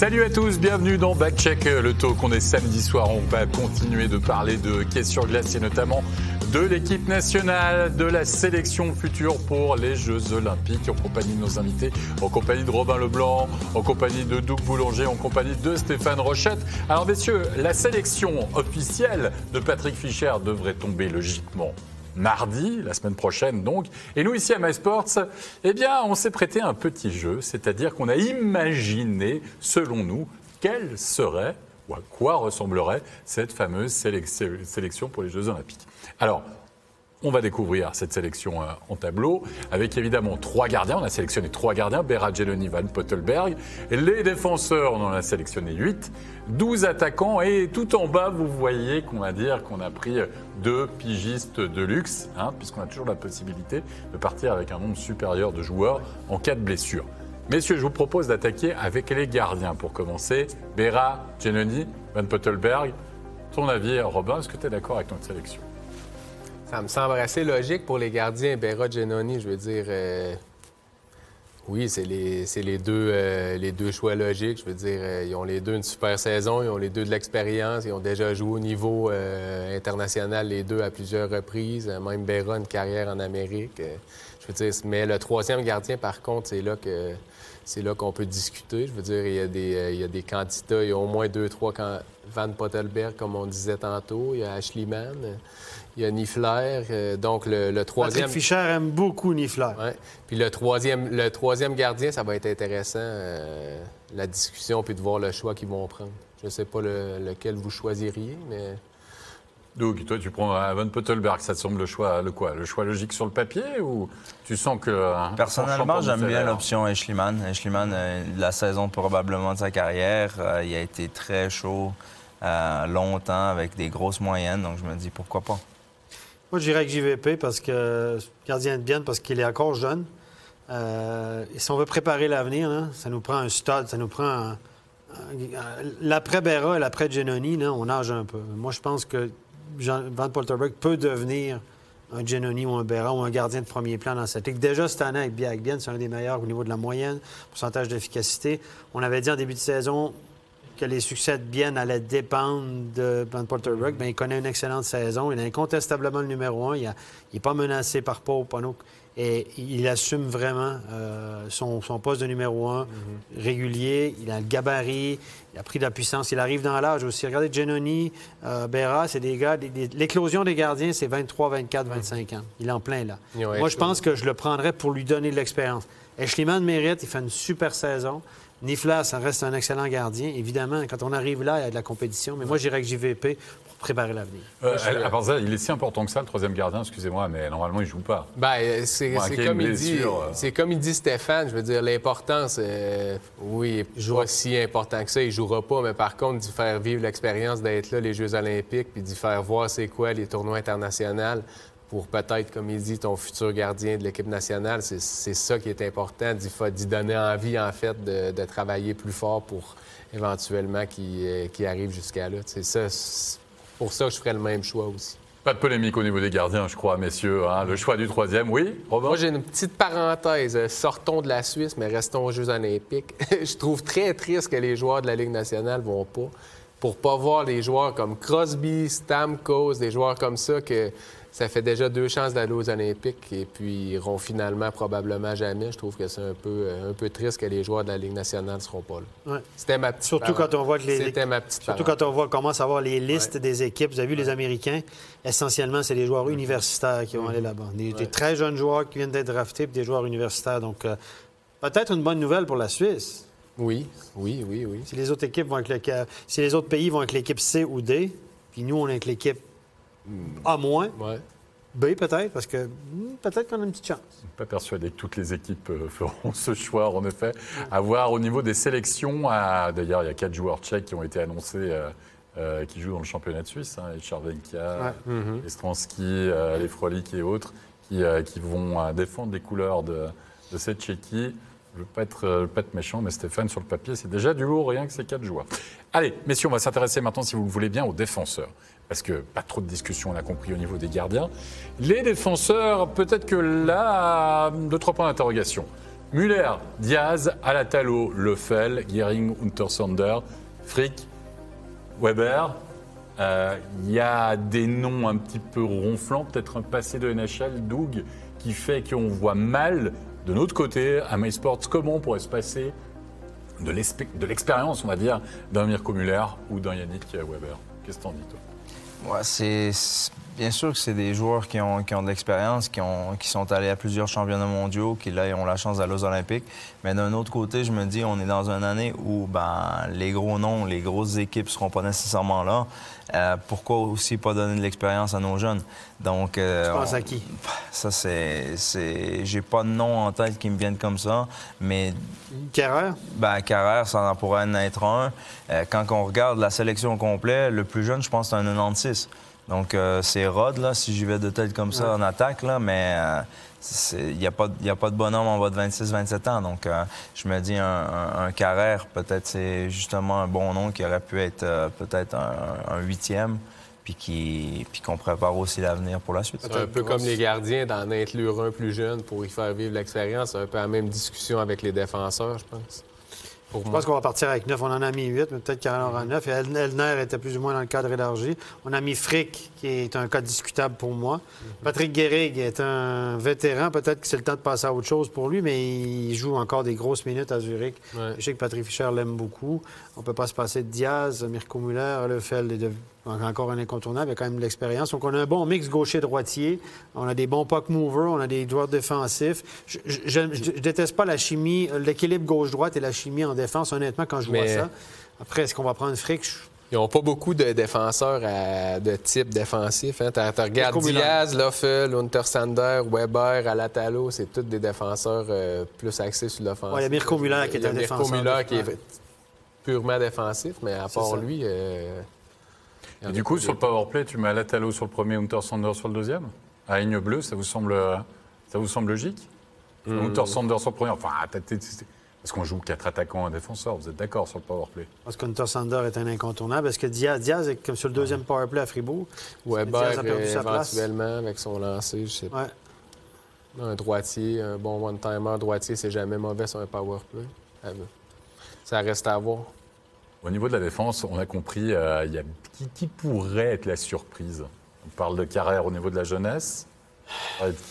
Salut à tous, bienvenue dans Backcheck, le talk. On est samedi soir, on va continuer de parler de questions sur glace et notamment de l'équipe nationale, de la sélection future pour les Jeux Olympiques, en compagnie de nos invités, en compagnie de Robin Leblanc, en compagnie de Doug Boulanger, en compagnie de Stéphane Rochette. Alors messieurs, la sélection officielle de Patrick Fischer devrait tomber logiquement mardi, la semaine prochaine donc. Et nous, ici à MySports, eh bien, on s'est prêté un petit jeu, c'est-à-dire qu'on a imaginé, selon nous, quelle serait ou à quoi ressemblerait cette fameuse sélection pour les Jeux Olympiques. Alors, on va découvrir cette sélection euh, en tableau avec évidemment trois gardiens. On a sélectionné trois gardiens, Berat, Geloni, Van Pottelberg. Les défenseurs, on en a sélectionné huit. 12 attaquants et tout en bas, vous voyez qu'on va dire qu'on a pris deux pigistes de luxe, hein, puisqu'on a toujours la possibilité de partir avec un nombre supérieur de joueurs en cas de blessure. Messieurs, je vous propose d'attaquer avec les gardiens pour commencer. Berat, Geloni, Van Pottelberg. Ton avis, Robin, est-ce que tu es d'accord avec notre sélection? Ça me semble assez logique pour les gardiens. Berra, Genoni, je veux dire. Euh, oui, c'est les, les, deux, euh, les deux choix logiques. Je veux dire, euh, ils ont les deux une super saison, ils ont les deux de l'expérience, ils ont déjà joué au niveau international, les deux à plusieurs reprises. Même Berra, une carrière en Amérique. je veux dire, mais le troisième gardien, par contre, c'est là que c'est là qu'on peut discuter. Je veux dire, il y a des, il y a des candidats, il y a au moins deux, trois. Van Pottelberg, comme on disait tantôt, il y a Ashley Mann. Il y a Nifler. Euh, donc, le, troisième. Patrick Fischer aime beaucoup Nifler. Ouais. Puis le troisième, le troisième gardien, ça va être intéressant, euh, la discussion, puis de voir le choix qu'ils vont prendre. Je ne sais pas lequel vous choisiriez, mais. Donc, toi, tu prends Van Pottelberg, ça te semble le choix, le quoi? Le choix logique sur le papier ou tu sens que. Hein, Personnellement, j'aime bien l'option Eschliman. Eschliman, euh, la saison probablement de sa carrière, il a été très chaud longtemps avec des grosses moyennes, donc je me dis pourquoi pas. Moi, je dirais avec JVP parce que gardien de bien parce qu'il est encore jeune. Euh, et si on veut préparer l'avenir, ça nous prend un stade, ça nous prend l'après Berra et l'après Genoni, on nage un peu. Moi, je pense que Jean, Van Polterberg peut devenir un Genoni ou un Berra ou un gardien de premier plan dans cette ligue. Déjà cette année avec Bien, c'est un des meilleurs au niveau de la moyenne, pourcentage d'efficacité. On avait dit en début de saison, que les succès de Bien allaient dépendre de Van Porterberg, bien, il connaît une excellente saison. Il est incontestablement le numéro un. Il n'est pas menacé par Paul Panouk. Et il assume vraiment euh, son, poste de numéro un mhm. régulier. Il a le gabarit, il a pris de la puissance. Il arrive dans l'âge aussi. Regardez Genoni, euh, Berra, c'est des gars. L'éclosion des gardiens, c'est 23, 24, 25 ans. Il est en plein là. Moi, je pense que je le prendrais pour lui donner de l'expérience. Schliemann mérite, il fait une super saison. Nifla, ça reste un excellent gardien. Évidemment, quand on arrive là, il y a de la compétition. Mais moi, je dirais avec JVP pour préparer l'avenir. Euh, à ça, il est si important que ça, le troisième gardien, excusez-moi, mais normalement, il ne joue pas. Ben, c'est comme, il dit, euh. comme il dit Stéphane, je veux dire, l'importance, euh, oui, il jouera si important que ça, il ne jouera pas, mais par contre, d'y faire vivre l'expérience d'être là, les Jeux olympiques, puis d'y faire voir c'est quoi les tournois internationaux, pour peut-être, comme il dit, ton futur gardien de l'équipe nationale. C'est ça qui est important, d'y donner envie, en fait, de, travailler plus fort pour éventuellement qu'il euh, arrive jusqu'à là. C'est ça, pour ça que je ferais le même choix aussi. Pas de polémique au niveau des gardiens, je crois, messieurs. Hein. Le choix du troisième, oui, Robin? Moi, j'ai une petite parenthèse. Sortons de la Suisse, mais restons aux Jeux olympiques. je trouve très triste que les joueurs de la Ligue nationale vont pas. Pour pas voir des joueurs comme Crosby, Stamkos, des joueurs comme ça que ça fait déjà deux chances d'aller aux Olympiques et puis ils iront finalement probablement jamais. Je trouve que c'est un peu, euh, un peu triste que les joueurs de la Ligue nationale ne seront pas là. C'était ma petite Surtout quand on voit que les C'était ma petite Surtout quand on voit comment savoir les listes des équipes. Vous avez vu les Américains, essentiellement, c'est les joueurs universitaires qui vont aller là-bas. Des, très jeunes joueurs qui viennent d'être draftés puis des joueurs universitaires. Donc, euh, peut-être une bonne nouvelle pour la Suisse. Oui, oui, oui, oui. Si les autres équipes vont avec le... si les autres pays vont avec l'équipe C ou D, puis nous, on est avec l'équipe à moins. B peut-être, parce que hmm, peut-être qu'on a une petite chance. Je ne suis pas persuadé que toutes les équipes euh, feront ce choix, en effet. À voir au niveau des sélections, d'ailleurs, il y a quatre joueurs tchèques qui ont été annoncés, euh, euh, qui jouent dans le championnat de Suisse, hein, les Charvenka, les Stransky, les Frolik et autres, qui, vont défendre les couleurs de, cette Tchéquie. Je ne veux pas être, méchant, mais Stéphane, sur le papier, c'est déjà du lourd, rien que ces quatre joueurs. Allez, messieurs, on va s'intéresser maintenant, si vous le voulez bien, aux défenseurs parce que pas trop de discussion, on a compris, au niveau des gardiens. Les défenseurs, peut-être que là, deux, trois points d'interrogation. Muller, Diaz, Alatalo, Lefel, Gering, Untersander, Frick, Weber. Euh, Il y a des noms un petit peu ronflants, peut-être un passé de NHL, Doug, qui fait qu'on voit mal de notre côté à MySports comment on pourrait se passer de l'expé- de l'expérience, on va dire, d'un Mirko Muller ou d'un Yannick Weber? Qu'est-ce que t'en dis, toi? C'est bien sûr que c'est des joueurs qui ont, qui ont de l'expérience, qui, ont- qui sont allés à plusieurs championnats mondiaux, qui là ont la chance d'aller aux Olympiques. Mais d'un autre côté, je me dis, on est dans une année où ben, les gros noms, les grosses équipes seront pas nécessairement là. Euh, pourquoi aussi pas donner de l'expérience à nos jeunes? Donc, euh, Tu penses on- à qui? Ça c'est, j'ai pas de nom en tête qui me viennent comme ça, mais Carrère? ben, Carrère, ça en pourrait en être un. Euh, quand on regarde la sélection complète, le plus jeune, je pense, c'est un 96. Donc, euh, c'est Rod, là, si j'y vais de tête comme ça en attaque, là, mais euh, il n'y a, pas y a pas de bonhomme en bas de 26-27 ans. Donc, euh, je me dis, un, un- un Carrère, peut-être c'est justement un bon nom qui aurait pu être euh, peut-être un, un huitième, puis qui- puis qu'on prépare aussi l'avenir pour la suite. C'est un peu comme les gardiens d'en inclure un plus jeune pour y faire vivre l'expérience. C'est un peu la même discussion avec les défenseurs, je pense. Pour Je pense qu'on va partir avec neuf. On en a mis huit, mais peut-être Carrère en aura neuf. Et El- Elner était plus ou moins dans le cadre élargi. On a mis Frick, qui est un cas discutable pour moi. Mhm. Patrick Guérig est un vétéran. Peut-être que c'est le temps de passer à autre chose pour lui, mais il joue encore des grosses minutes à Zurich. Ouais. Je sais que Patrick Fischer l'aime beaucoup. On peut pas se passer de Diaz, Mirko Muller, Lefeld est de- encore un incontournable. Il a quand même de l'expérience. Donc, on a un bon mix gaucher-droitier. On a des bons puck movers. On a des joueurs défensifs. Je, je- je- je déteste pas la chimie, l'équilibre gauche-droite et la chimie en défense, honnêtement, quand je vois ça. Après, est-ce qu'on va prendre Frick? Ils n'ont pas beaucoup de défenseurs à- de type défensif. Hein. Tu regardes Mirko Muller. Diaz, Loffel, Untersander, Weber, Alatalo, c'est tous des défenseurs euh, plus axés sur l'offensive. Ouais, il y a Mirko Muller qui est y un Mirko défenseur Muller de- qui est purement défensif, mais à part lui... euh, Et du coup, sur le powerplay, tu mets Alatalo sur le premier, Untersander sur le deuxième? À ligne bleue, ça vous semble, ça vous semble logique? Hmm. Untersander sur le premier. Enfin, parce qu'on joue quatre attaquants, un défenseur, vous êtes d'accord sur le powerplay? Pense qu'Hunter Sander est un incontournable. Est-ce que Diaz, Diaz est comme sur le deuxième powerplay à Fribourg? Weber, Diaz a perdu euh, sa place? éventuellement, avec son lancer, je sais pas. Ouais. Un droitier, un bon one-timer droitier, c'est jamais mauvais sur un powerplay. Ça reste à voir. Au niveau de la défense, on a compris, euh, il y a, qui, qui pourrait être la surprise? On parle de carrière au niveau de la jeunesse.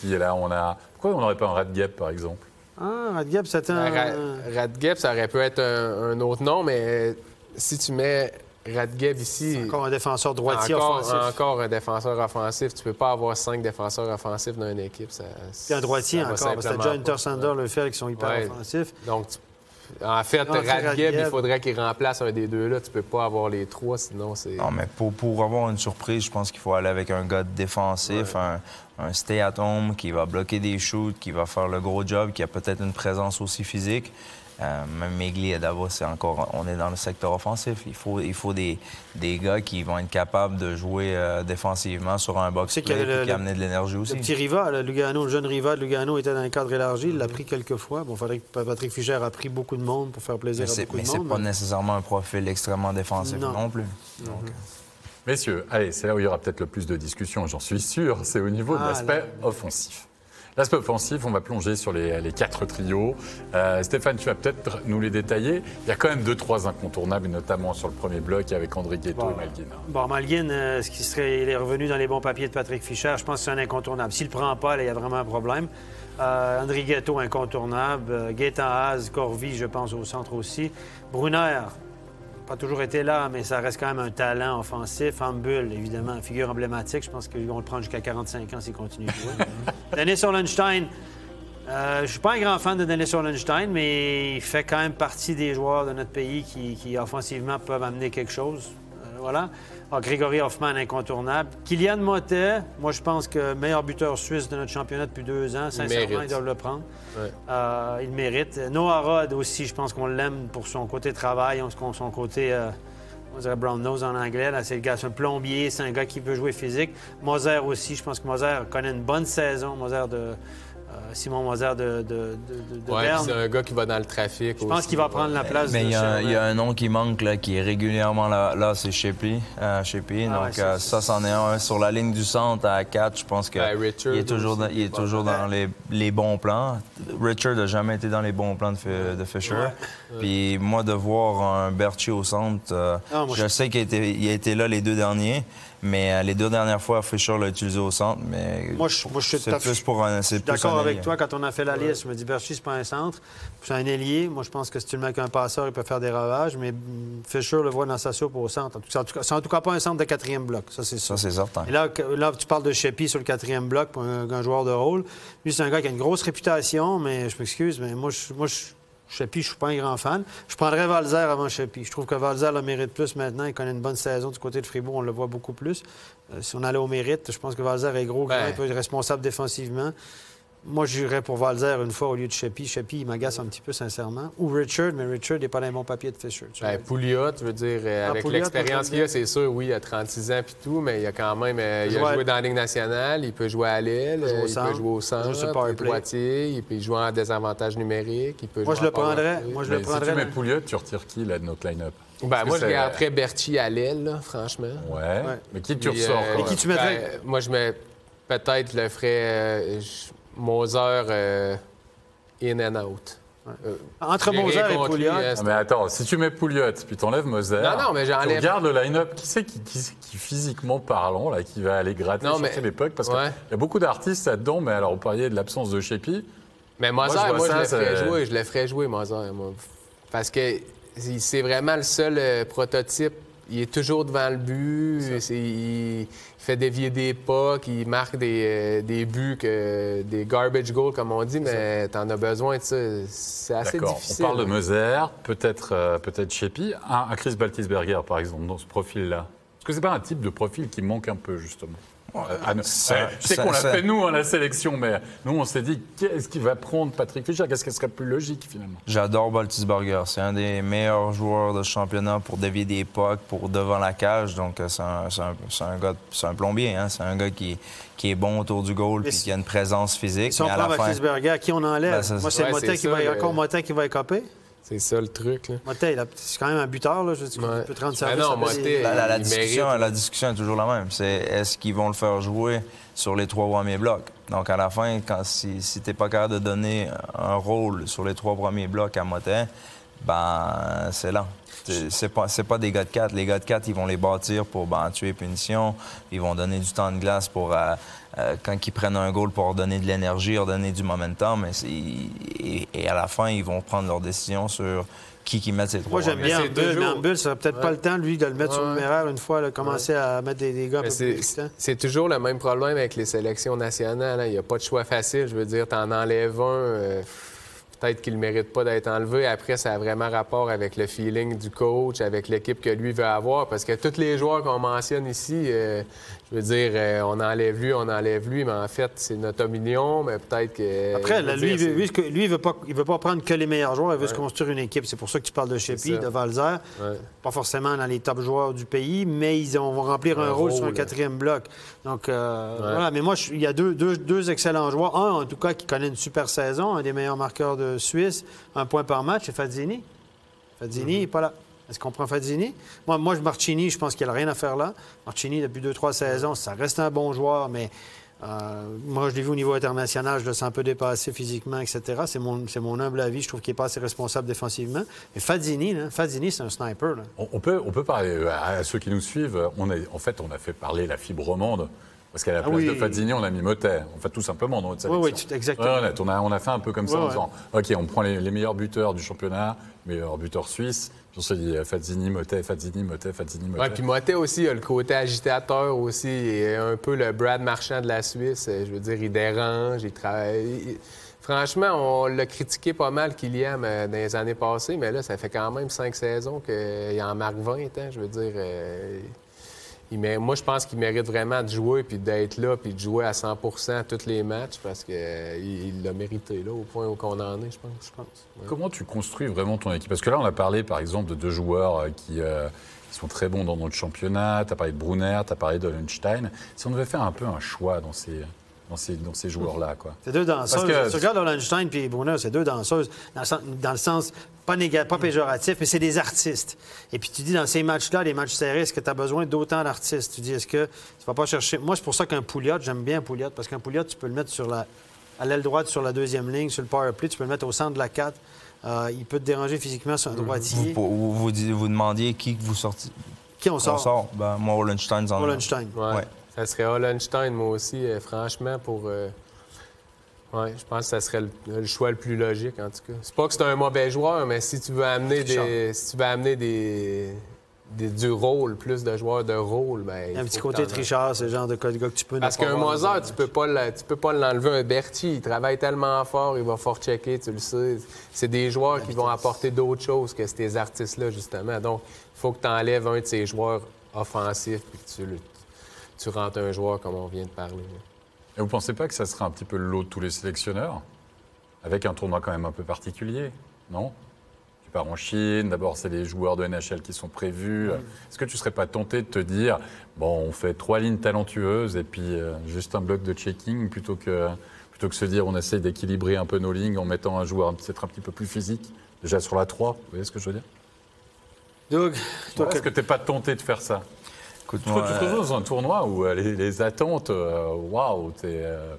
Qui est là on a... Pourquoi on n'aurait pas un Radgep, par exemple? Ah, Radgeb, c'était un... Ra- Radgeb, ça aurait pu être un, un autre nom, mais si tu mets Radgeb ici, Encore un défenseur droitier encore, offensif. encore un défenseur offensif, tu peux pas avoir cinq défenseurs offensifs dans une équipe. Ça, Puis un droitier ça encore, parce que t'as simplement déjà pas. Hunter Sander, le fait qui sont hyper Ouais. offensifs. Donc, tu- en fait, Radgeb, Radgeb. il faudrait qu'il remplace un des deux-là. Tu peux pas avoir les trois, sinon c'est... Non, mais pour, pour avoir une surprise, je pense qu'il faut aller avec un gars défensif, un, un stay-at-home qui va bloquer des shoots, qui va faire le gros job, qui a peut-être une présence aussi physique. Euh, même Megli et Davos, c'est encore, on est dans le secteur offensif. Il faut, il faut des, des gars qui vont être capables de jouer euh, défensivement sur un box C'est le- et qui le- amener de l'énergie Le aussi. petit Riva, là, Lugano, le jeune Riva de Lugano était dans un cadre élargi. Il l'a pris quelques fois. Bon, il faudrait que Patrick Fischer a pris beaucoup de monde pour faire plaisir Mais à c'est, beaucoup mais de c'est monde. pas nécessairement un profil extrêmement défensif Non. non, plus. Messieurs, allez, c'est là où il y aura peut-être le plus de discussions, j'en suis sûr, c'est au niveau de Ah, l'aspect offensif. L'aspect offensif, on va plonger sur les, les quatre trios. Euh, Stéphane, tu vas peut-être nous les détailler. Il y a quand même deux, trois incontournables, notamment sur le premier bloc avec André Ghetto Bon. et Malguin. Bon, Malguin, euh, ce qui serait, il est revenu dans les bons papiers de Patrick Fischer. Je pense que c'est un incontournable. S'il ne prend pas, là, il y a vraiment un problème. Euh, André Ghetto, incontournable. Gaétan Haas, Corvi, je pense, au centre aussi. Brunner, pas toujours été là, mais ça reste quand même un talent offensif. Ambul, évidemment, figure emblématique. Je pense qu'ils vont le prendre jusqu'à 45 ans s'il continue de jouer. Dennis Orlenstein, euh, je suis pas un grand fan de Dennis Orlenstein, mais il fait quand même partie des joueurs de notre pays qui, qui, offensivement, peuvent amener quelque chose. Euh, voilà. Ah, Grégory Hoffman, incontournable. Kylian Motet, moi, je pense que meilleur buteur suisse de notre championnat depuis deux ans. Sincèrement, ils doivent le prendre. Ouais. Euh, il mérite. Noah Rod aussi, je pense qu'on l'aime pour son côté travail, son côté, euh, on dirait brown nose en anglais. Là, c'est le gars, c'est un plombier, c'est un gars qui peut jouer physique. Moser aussi, je pense que Moser connaît une bonne saison. Moser de, Simon Moser de, de, de, de Ouais, Berne. c'est un gars qui va dans le trafic. Je pense qu'il va prendre la place Mais de il y, a un- il y a un nom qui manque là, qui est régulièrement là, là c'est Shipley. euh. Ah ouais, Donc ça, euh, ça, c'en est un. Sur la ligne du centre à 4, je pense que Ben, est toujours aussi, dans, il est toujours dans les, les bons plans. Richard n'a jamais été dans les bons plans de, Fi- de Fisher. Puis moi, de voir un Berchi au centre, euh, Ah, moi, je je- sais qu'il a, été, il a été là les deux derniers, mais euh, les deux dernières fois, Fisher l'a utilisé au centre. Mais Moi, je- moi, je suis tout c'est à fait- plus pour un. Je suis d'accord avec toi. Quand on a fait la liste, je me dis Berchi, c'est pas un centre. C'est un ailier. Moi, je pense que si tu le mets avec un passeur, il peut faire des ravages. Mais Fisher le voit dans sa soupe au centre. C'est en tout cas pas un centre de quatrième bloc. Ça, c'est sûr. Ça, c'est certain. Et là, là, tu parles de Sheppy sur le quatrième bloc pour un, un joueur de rôle. Lui, c'est un gars qui a une grosse réputation, mais je m'excuse, mais moi, je, moi, je, Sheppy, je suis pas un grand fan. Je prendrais Valzer avant Sheppy. Je trouve que Valzer le mérite plus maintenant. Il connaît une bonne saison du côté de Fribourg, on le voit beaucoup plus. Euh, si on allait au mérite, je pense que Valzer est gros, grand, Ben. il peut être responsable défensivement. Moi, j'irais pour Valzer une fois au lieu de Sheppy. Sheppy, il m'agace un petit peu, sincèrement. Ou Richard, mais Richard n'est pas dans les bons papiers de Fisher. tu. Ben, Pouliot, je veux dire, euh, Ah, avec l'expérience qu'il a, c'est sûr, oui, il a 36 ans puis tout, mais il a quand même euh, il a Jouer- joué dans la Ligue nationale, il peut jouer à l'aile, peut jouer au euh, il peut jouer au jouer centre, il peut droitier, il peut jouer en désavantage numérique, il peut Moi, jouer je le prendrais. Moi, je Mais le si prendrais. tu mets dans- Pouliot, tu retires qui là, de notre line-up? Ben, moi, je garderais Berti à l'aile, là, franchement. Ouais. Ouais. Mais qui tu ressors euh? Et qui tu mettrais? Ben, moi, je mets peut-être, je le ferais euh, je- Moser euh, in and out. Euh, Entre Moser et Pouliot. euh, Ah, mais attends, si tu mets Pouliot, puis t'enlèves Moser. Non, non, mais Tu j'enlève. regardes le line-up, qui c'est qui, qui- qui, physiquement parlant, là, qui va aller gratter Non, sur mais- Parce qu'il Ouais. y a beaucoup d'artistes là-dedans, mais alors, vous parliez de l'absence de Sheppy. Mais Moser, Moi, je moi, je, ça, le ferais jouer. Je le ferais jouer, Moser. moi. Parce que c'est vraiment le seul euh, prototype. Il est toujours devant le but. Il, il fait dévier des pas, il marque des, euh, des buts, que, des garbage goals, comme on dit, mais t'en as besoin de ça. C'est assez difficile. On parle de Moser, peut-être euh, peut-être Sheppy. Un, un Chris Baltisberger, par exemple, dans ce profil-là. Est-ce que c'est pas un type de profil qui manque un peu, justement? Euh, à sais ça- qu'on l'a fait nous, hein, la sélection, mais nous, on s'est dit, qu'est-ce qu'il va prendre Patrick Fischer? Qu'est-ce qui serait plus logique, finalement? J'adore Baltisberger. C'est un des meilleurs joueurs de ce championnat pour dévier des pucks, pour devant la cage. Donc, euh, c'est un, c'est un- c'est un gars, c'est un plombier. hein. C'est un gars qui, qui est bon autour du goal puis qui a une présence physique. Si on mais à prend la fin, Berger, qui on enlève? Ben, Moi, c'est- c'est Ouais, c'est qui va, le- qui va écoper? C'est ça le truc. Là. Motet, il a- c'est quand même un buteur, là. Je veux dire, Ouais. il peut te rendre Ben service. non, des- la, la- la il discussion, mérite. la discussion est toujours la même. C'est est-ce qu'ils vont le faire jouer sur les trois premiers blocs? Donc, à la fin, quand, si, si tu n'es pas capable de donner un rôle sur les trois premiers blocs à Motet, ben c'est là. C'est- pas, c'est pas des gars de 4. Les gars de 4, ils vont les bâtir pour ben, tuer punition. Ils vont donner du temps de glace pour, euh, euh, quand ils prennent un goal, pour leur donner de l'énergie, leur donner du momentum. Mais et, et à la fin, ils vont prendre leur décision sur qui qui met ces trois Moi, j'aime bien bulle, mais bulle, ça serait peut-être Ouais. pas le temps, lui, de le mettre sur le Ouais. numéraire une fois, là, commencer à mettre des, des gars un Mais peu c'est- plus excitants. C'est toujours le même problème avec les sélections nationales. hein. Il n'y a pas de choix facile. Je veux dire, tu en enlèves un, euh, peut-être qu'il ne mérite pas d'être enlevé. Après, ça a vraiment rapport avec le feeling du coach, avec l'équipe que lui veut avoir. Parce que tous les joueurs qu'on mentionne ici, euh, je veux dire, euh, on enlève lui, on enlève lui, mais en fait, c'est notre opinion, mais peut-être que... Après, là, lui, dire, lui, lui, il veut pas, il veut pas prendre que les meilleurs joueurs, il veut se construire une équipe. C'est pour ça que tu parles de ça. de Valzer. Ouais. Pas forcément dans les top joueurs du pays, mais ils ont- vont remplir un, Un rôle, sur un quatrième bloc. Donc, euh, Ouais. voilà. Mais moi, je- il y a deux, deux- deux excellents joueurs. Un, en tout cas, qui connaît une super saison, un des meilleurs marqueurs de Suisse, un point par match, c'est Fazzini. Fazzini Mhm. n'est pas là. Est-ce qu'on prend Fazzini? Moi, moi Marchini, je pense qu'il n'a rien à faire là. Marchini, depuis deux, trois saisons, ça reste un bon joueur, mais euh, moi, je l'ai vu au niveau international, je le sens un peu dépassé physiquement, etc. C'est mon, c'est mon humble avis. Je trouve qu'il n'est pas assez responsable défensivement. Mais Fazzini, là, c'est un sniper. là. On, on peut, on peut parler euh, à, ceux qui nous suivent. On a, en fait, on a fait parler la fibre romande. Parce qu'à la Ah place oui. de Fazzini, on a mis Motet. En fait, tout simplement dans notre Oui, sélection. oui, tout- exactement. Honnête, on, a, on a fait un peu comme ça Ouais, en ouais. disant OK, on prend les, les meilleurs buteurs du championnat, meilleurs buteurs suisses. Puis on s'est dit euh, Fazzini, Motet, Fazzini, Motet, Fazzini, Motet. Ouais, puis Motet aussi a le côté agitateur aussi, et un peu le Brad Marchand de la Suisse. Euh, Je veux dire, il dérange, il travaille. il- Franchement, on l'a critiqué pas mal, Kylian, euh, dans les années passées, mais là, ça fait quand même cinq saisons qu'il en marque 20. hein, je veux dire, euh, moi, je pense qu'il mérite vraiment de jouer, puis d'être là, puis de jouer à 100% tous les matchs, parce qu'il il l'a mérité, là, au point où on en est, je pense. Comment tu construis vraiment ton équipe? Parce que là, on a parlé, par exemple, de deux joueurs euh, qui, euh, qui sont très bons dans notre championnat. Tu as parlé de Brunner, tu as parlé de. Si on devait faire un peu un choix dans ces, dans ces, dans ces joueurs-là. quoi. C'est deux danseuses. Parce que- tu regardes Hollenstein et Brunner, c'est deux danseuses, dans le sens, dans le sens pas, néga- pas péjoratif, mais c'est des artistes. Et puis tu dis, dans ces matchs-là, les matchs serrés, est-ce que tu as besoin d'autant d'artistes? Tu dis, est-ce que tu vas pas chercher... Moi, c'est pour ça qu'un Pouliot, j'aime bien un Pouliot, parce qu'un Pouliot, tu peux le mettre sur la... à l'aile droite sur la deuxième ligne, sur le power play, tu peux le mettre au centre de la 4. Euh, il peut te déranger physiquement sur un droitier. vous, vous, demandiez qui que vous sortiez. Qui on On sort? sort. Ben, moi, Wallenstein, en Hollenstein. Ouais. Ouais. Ça serait Hollenstein, moi aussi, euh, franchement, pour. euh, Ouais, je pense que ça serait le, le choix le plus logique, en tout cas. C'est pas que c'est un mauvais joueur, mais si tu veux amener des. Si tu veux amener des. des- du rôle, plus de joueurs de rôle, ben. Un petit côté c'est le genre de gars que tu peux Parce qu'un Mozart, tu peux pas tu peux pas l'enlever. Un Berti, il travaille tellement fort, il va fort checker, tu le sais. C'est des joueurs qui vont apporter d'autres choses que ces artistes-là, justement. Donc, il faut que tu enlèves un de ces joueurs offensifs puis que tu, le- tu rentres un joueur comme on vient de parler. Et vous pensez pas que ça serait un petit peu le lot de tous les sélectionneurs? Avec un tournoi quand même un peu particulier, non? Tu pars en Chine, d'abord c'est les joueurs de NHL qui sont prévus. Est-ce que tu serais pas tenté de te dire, bon, on fait trois lignes talentueuses et puis euh, juste un bloc de checking plutôt que, plutôt que se dire on essaye d'équilibrer un peu nos lignes en mettant un joueur peut-être un petit peu plus physique, déjà sur la 3, vous voyez ce que je veux dire? Doug, toi, Est-ce que- que tu n'es pas tenté de faire ça? Écoute, Tu te retrouves dans un tournoi où euh, les, les attentes, euh, waouh, t'es. euh,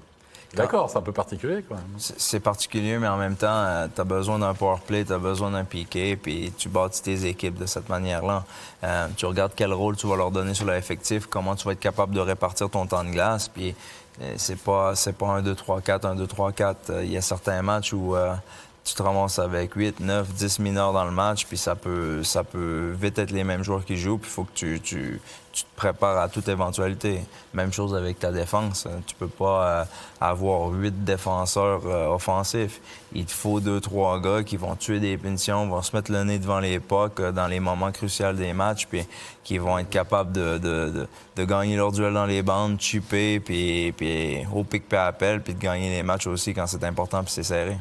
D'accord, c'est un peu particulier quand même. C'est particulier, mais en même temps, tu as besoin d'un power play, tu as besoin d'un piqué, puis tu bâtis tes équipes de cette manière-là. Euh, tu regardes quel rôle tu vas leur donner sur l'effectif, comment tu vas être capable de répartir ton temps de glace, puis c'est pas c'est pas un 2 3 4 un 2 3 4, Euh, il y a certains matchs où euh, tu te ramasses avec 8, 9, 10 mineurs dans le match, puis ça peut, ça peut vite être les mêmes joueurs qui jouent, puis il faut que tu, tu, tu te prépares à toute éventualité. Même chose avec ta défense. hein. Tu peux pas euh, avoir 8 défenseurs euh, offensifs. Il te faut 2, 3 gars qui vont tuer des punitions, vont se mettre le nez devant les pucks euh, dans les moments cruciaux des matchs, puis qui vont être capables de, de, de, gagner leur duel dans les bandes, chipper, puis, puis au pic puis appel, puis de gagner les matchs aussi quand c'est important, puis c'est serré.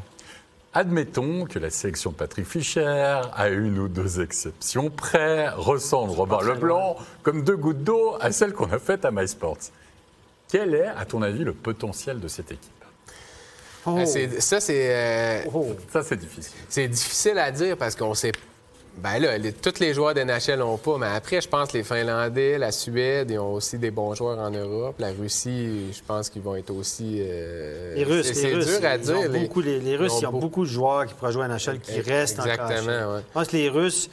Admettons que la sélection de Patrick Fischer, à une ou deux exceptions près, ressemble, Robin très Leblanc, comme deux gouttes d'eau à celle qu'on a faite à MySports. Quel est, à ton avis, le potentiel de cette équipe? Oh. Ah, c'est- Ça, c'est. euh, Oh. Ça, c'est difficile. C'est difficile à dire parce qu'on sait. Ben là, les- tous les joueurs de NHL n'ont pas, mais après, je pense que les Finlandais, la Suède, ils ont aussi des bons joueurs en Europe. La Russie, je pense qu'ils vont être aussi. euh, Les Russes, c'est- dur à ils dire. ont les- beaucoup, les, les Russes, ils ont ils ont beaucoup- beaucoup de joueurs qui pourraient jouer à NHL qui restent encore. exactement, ouais. Je pense que les Russes,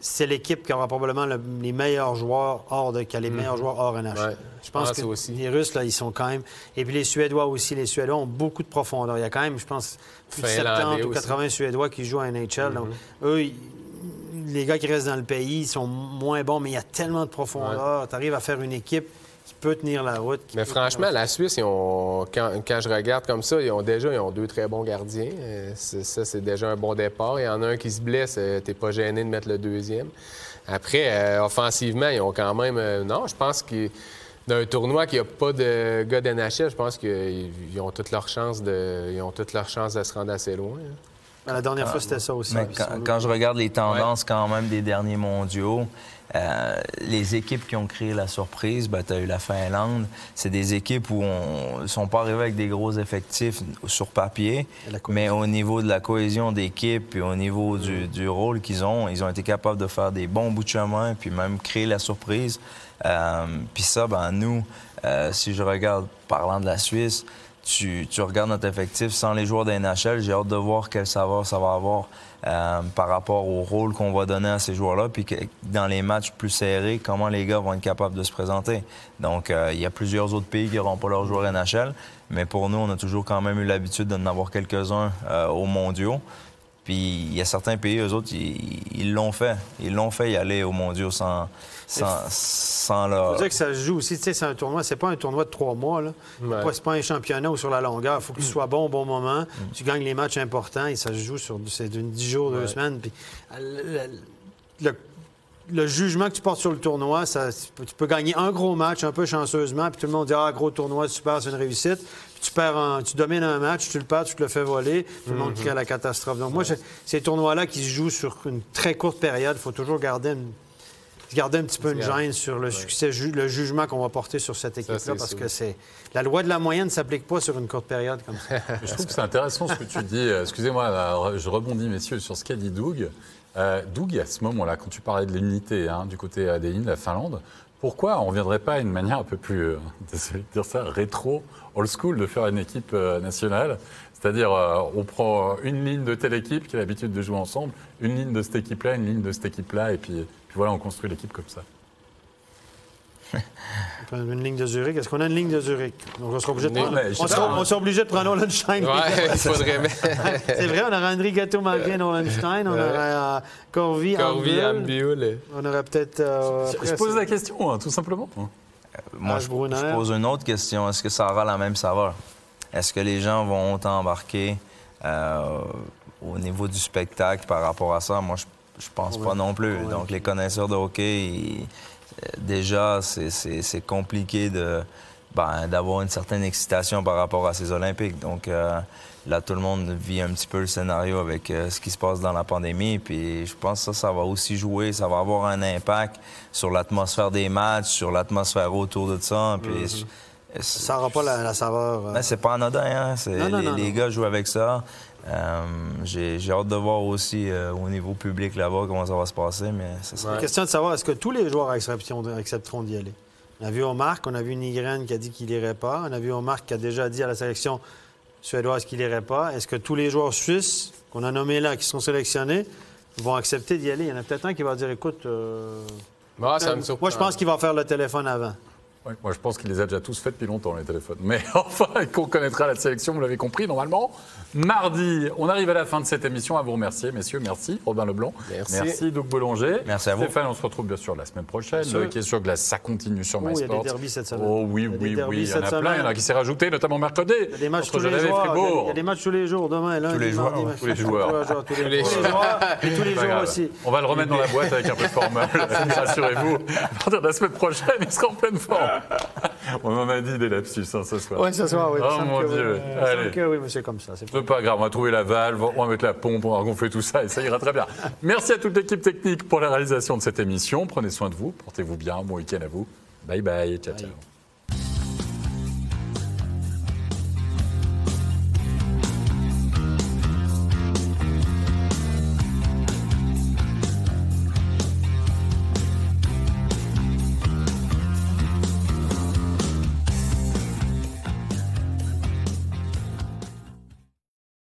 c'est l'équipe qui aura probablement le- les meilleurs joueurs hors de, qui a les meilleurs joueurs hors NHL. Mhm. Ouais, je pense je pense que aussi. les Russes, là, ils sont quand même. Et puis les Suédois aussi. Les Suédois ont beaucoup de profondeur. Il y a quand même, je pense, plus de Finlandais 70 ou aussi. 80 Suédois qui jouent à NHL. Donc, Mhm. eux, ils- les gars qui restent dans le pays, ils sont moins bons, mais il y a tellement de profondeur. Tu arrives à faire une équipe qui peut tenir la route. Mais franchement, la Suisse, ils ont, quand, quand je regarde comme ça, ils ont déjà ils ont deux très bons gardiens. Euh, ça, c'est déjà un bon départ. Il y en a un qui se blesse, euh, t'es pas gêné de mettre le deuxième. Après, euh, offensivement, ils ont quand même. non, je pense que d'un tournoi qui n'a pas de gars d'NHL, je pense qu'ils ils ont toutes leurs chances de, ils ont toutes leurs chances de se rendre assez loin. hein. La dernière fois, c'était ça aussi. Mais quand, je regarde les tendances quand même des derniers mondiaux, euh, les équipes qui ont créé la surprise, ben, tu as eu la Finlande. C'est des équipes où on ne sont pas arrivés avec des gros effectifs sur papier, mais au niveau de la cohésion d'équipe et au niveau du, du rôle qu'ils ont, ils ont été capables de faire des bons bouts de chemin puis même créer la surprise. Euh, puis ça, ben, nous, euh, si je regarde parlant de la Suisse, tu, tu regardes notre effectif sans les joueurs d'NHL, j'ai hâte de voir quel saveur ça va avoir euh, par rapport au rôle qu'on va donner à ces joueurs-là, puis dans les matchs plus serrés, comment les gars vont être capables de se présenter. Donc, euh, il y a plusieurs autres pays qui n'auront pas leurs joueurs NHL, mais pour nous, on a toujours quand même eu l'habitude d'en avoir quelques-uns euh, aux mondiaux. Puis il y a certains pays, eux autres, ils l'ont fait. Ils l'ont fait y aller aux mondiaux sans, sans, sans faut leur... dire que ça se joue aussi. Tu sais, c'est un tournoi, c'est pas un tournoi de trois mois. Là. Ouais. Pas- C'est pas un championnat ou sur la longueur. Il faut que Mm. tu sois bon au bon moment. Tu gagnes les matchs importants et ça se joue sur c'est 10 jours, deux Ouais. semaines. Puis, le, le- le jugement que tu portes sur le tournoi, ça, tu peux- tu peux gagner un gros match un peu chanceusement, puis tout le monde dit Ah, gros tournoi, super, c'est une réussite. Tu perds un- tu domines un match, tu le perds, tu te le fais voler, tout le monde crie à la catastrophe. Donc, moi, ces tournois-là qui se jouent sur une très courte période, il faut toujours garder une garder un petit peu une gêne sur le succès, ju- le jugement qu'on va porter sur cette équipe-là, parce sûr. que c'est la loi de la moyenne ne s'applique pas sur une courte période comme ça. Je trouve que c'est intéressant ce que tu dis. Euh, Excusez-moi, euh, je rebondis, messieurs, sur ce qu'a dit Doug. Euh, Doug, à ce moment-là, quand tu parlais de l'unité hein, du côté euh, des lignes de la Finlande, pourquoi on ne viendrait pas à une manière un peu plus, euh, de dire ça, rétro, old school, de faire une équipe euh, nationale? C'est-à-dire, euh, on prend une ligne de telle équipe qui a l'habitude de jouer ensemble, une ligne de cette équipe-là, une ligne de cette équipe-là, et puis voilà, on construit l'équipe comme ça. Une ligne de Zurich. Est-ce qu'on a une ligne de Zurich? Donc, on sera obligé de prendre, sais on sera, on obligé de prendre Nolenstein. Ouais, il faudrait mettre C'est vrai, on aurait André Gâteau-Malgré, Nolenstein, on Ouais. aurait euh, Corvi, Corvi. On aurait peut-être... euh, Je- pose la question, hein, tout simplement. Moi, je, je pose une autre question. Est-ce que ça aura la même saveur? Est-ce que les gens vont autant embarquer euh, au niveau du spectacle par rapport à ça? Moi, je, je pense Ouais. pas non plus. Ouais. Donc, les connaisseurs de hockey, ils- déjà, c'est- compliqué de ben, d'avoir une certaine excitation par rapport à ces Olympiques. Donc, euh, là, tout le monde vit un petit peu le scénario avec euh, ce qui se passe dans la pandémie. Puis, je pense que ça, ça va aussi jouer. Ça va avoir un impact sur l'atmosphère des matchs, sur l'atmosphère autour de ça. Puis, je- Ça n'aura pas la, la saveur. euh, ben, c'est pas anodin, hein? C'est- Non, non, les, non, les non. gars jouent avec ça. Euh, J'ai hâte de voir aussi euh, au niveau public là-bas comment ça va se passer, mais c'est ça. Ouais. Question de savoir, est-ce que tous les joueurs accepteront, accepteront d'y aller? On a vu Omar, on a vu Nigren qui a dit qu'il n'irait pas. On a vu Omar qui a déjà dit à la sélection suédoise qu'il n'irait pas. Est-ce que tous les joueurs suisses qu'on a nommés là, qui sont sélectionnés, vont accepter d'y aller? Il y en a peut-être un qui va dire, écoute... euh, ça me moi, je pense qu'il va faire le téléphone avant. Moi, je pense qu'il les a déjà tous faits depuis longtemps, les téléphones. Mais enfin, qu'on connaîtra la sélection, vous l'avez compris, normalement. Mardi, on arrive à la fin de cette émission. À vous remercier, messieurs. Merci, Robin Leblanc. Merci. Merci, Doug Boulanger. Merci à vous. Stéphane, on se retrouve bien sûr la semaine prochaine. Le hockey sur glace, ça continue sur Oh, il y a des derbies cette semaine. Oh oui, oui, oui. Il y en a plein. Il y en a qui s'est rajouté, notamment mercredi. Il y a des matchs tous les et jours. Il y a- des matchs tous les jours, demain, lundi, les joueurs, mardi. Tous les joueurs. Tous les, Tous tous joueurs et tous les jours aussi. On va le remettre dans la boîte avec un peu de formol. Rassurez-vous. À partir de la semaine prochaine, il sera en pleine forme. On en a dit des lapsus hein, ce soir. Oui, ce soir, oui. Oh, mon Dieu. Allez. que oui, monsieur, comme ça. C'est pas- grave, on va trouver la valve, on va mettre la pompe, on va gonfler tout ça et ça ira très bien. Merci à toute l'équipe technique pour la réalisation de cette émission. Prenez soin de vous, portez-vous bien, bon week-end à vous. Bye bye, ciao ciao.